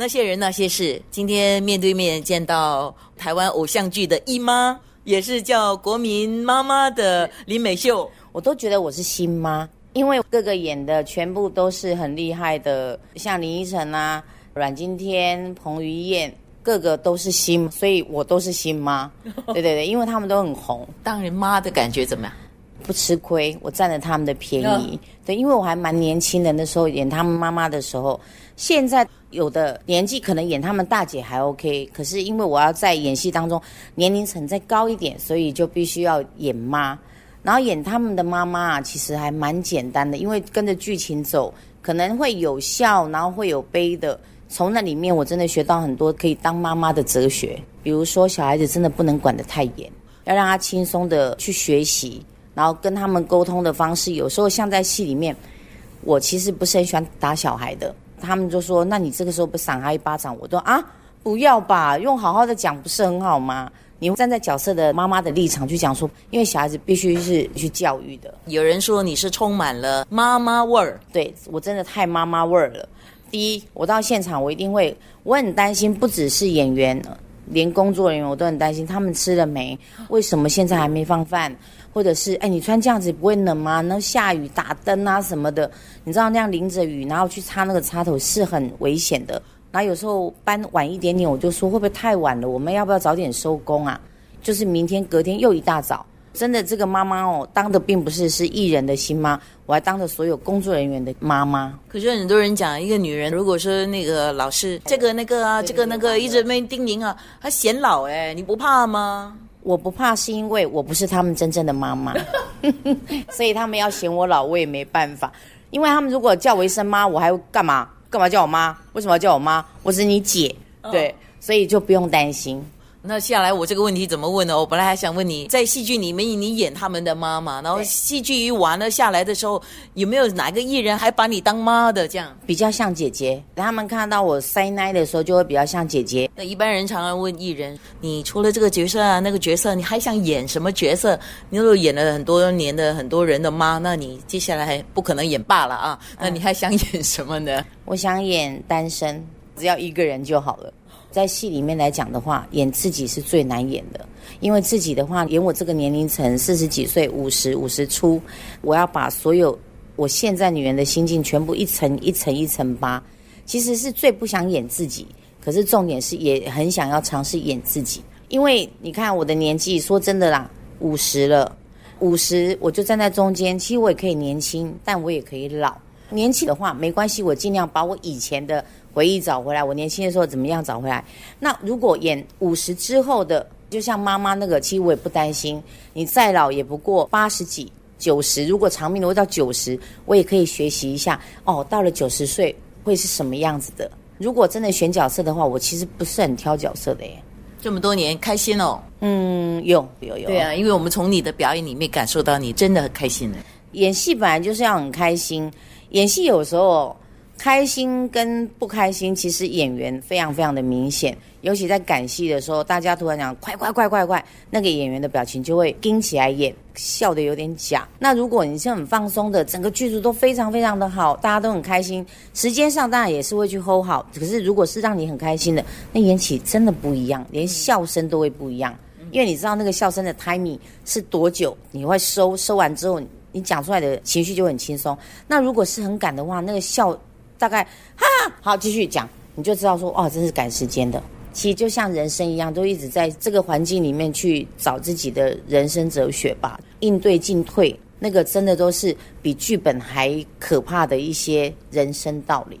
那些人那些事，今天面对面见到台湾偶像剧的姨妈，也是叫国民妈妈的林美秀，我都觉得我是新妈，因为各个演的全部都是很厉害的，像林依晨啊、阮经天、彭于晏，个个都是新，所以我都是新妈。对对对，因为他们都很红，当人妈的感觉怎么样？不吃亏，我占了他们的便宜。对，因为我还蛮年轻的，那时候演他们妈妈的时候，现在有的年纪可能演他们大姐还 OK，可是因为我要在演戏当中年龄层再高一点，所以就必须要演妈。然后演他们的妈妈啊，其实还蛮简单的，因为跟着剧情走，可能会有笑，然后会有悲的。从那里面我真的学到很多可以当妈妈的哲学，比如说小孩子真的不能管得太严，要让他轻松的去学习。然后跟他们沟通的方式，有时候像在戏里面，我其实不是很喜欢打小孩的。他们就说：“那你这个时候不赏他一巴掌？”我说：“啊，不要吧，用好好的讲不是很好吗？你站在角色的妈妈的立场去讲说，因为小孩子必须是去教育的。有人说你是充满了妈妈味儿，对我真的太妈妈味儿了。第一，我到现场我一定会，我很担心，不只是演员，连工作人员我都很担心，他们吃了没？为什么现在还没放饭？”或者是哎，你穿这样子不会冷吗？那下雨打灯啊什么的，你知道那样淋着雨，然后去插那个插头是很危险的。然后有时候搬晚一点点，我就说会不会太晚了？我们要不要早点收工啊？就是明天隔天又一大早。真的，这个妈妈哦，当的并不是是艺人的新妈，我还当着所有工作人员的妈妈。可是很多人讲，一个女人如果说那个老是这个那个啊，这个那个一直没叮咛啊，她显老哎，你不怕吗？我不怕，是因为我不是他们真正的妈妈，所以他们要嫌我老，我也没办法。因为他们如果叫我一声妈，我还干嘛？干嘛叫我妈？为什么要叫我妈？我是你姐，对，所以就不用担心。那下来我这个问题怎么问呢？我本来还想问你在戏剧里面你演他们的妈妈，然后戏剧一完了下来的时候，有没有哪个艺人还把你当妈的这样？比较像姐姐，他们看到我塞奶的时候就会比较像姐姐。那一般人常常问艺人，你除了这个角色啊那个角色，你还想演什么角色？你如果演了很多年的很多人的妈，那你接下来不可能演爸了啊？那你还想演什么呢？我想演单身，只要一个人就好了。在戏里面来讲的话，演自己是最难演的，因为自己的话，演我这个年龄层，四十几岁、五十五十出，我要把所有我现在女人的心境全部一层一层一层扒，其实是最不想演自己，可是重点是也很想要尝试演自己，因为你看我的年纪，说真的啦，五十了，五十我就站在中间，其实我也可以年轻，但我也可以老。年轻的话没关系，我尽量把我以前的。回忆找回来，我年轻的时候怎么样找回来？那如果演五十之后的，就像妈妈那个，其实我也不担心。你再老也不过八十几、九十，如果长命的会到九十，我也可以学习一下。哦，到了九十岁会是什么样子的？如果真的选角色的话，我其实不是很挑角色的耶。这么多年开心哦。嗯，有有有。对啊，因为我们从你的表演里面感受到你真的很开心的。演戏本来就是要很开心，演戏有时候。开心跟不开心，其实演员非常非常的明显，尤其在赶戏的时候，大家突然讲快快快快快，那个演员的表情就会盯起来演，笑的有点假。那如果你是很放松的，整个剧组都非常非常的好，大家都很开心，时间上当然也是会去 hold 好。可是如果是让你很开心的，那演起真的不一样，连笑声都会不一样，因为你知道那个笑声的 timing 是多久，你会收收完之后，你讲出来的情绪就很轻松。那如果是很赶的话，那个笑。大概哈好，继续讲，你就知道说哦，真是赶时间的。其实就像人生一样，都一直在这个环境里面去找自己的人生哲学吧。应对进退，那个真的都是比剧本还可怕的一些人生道理。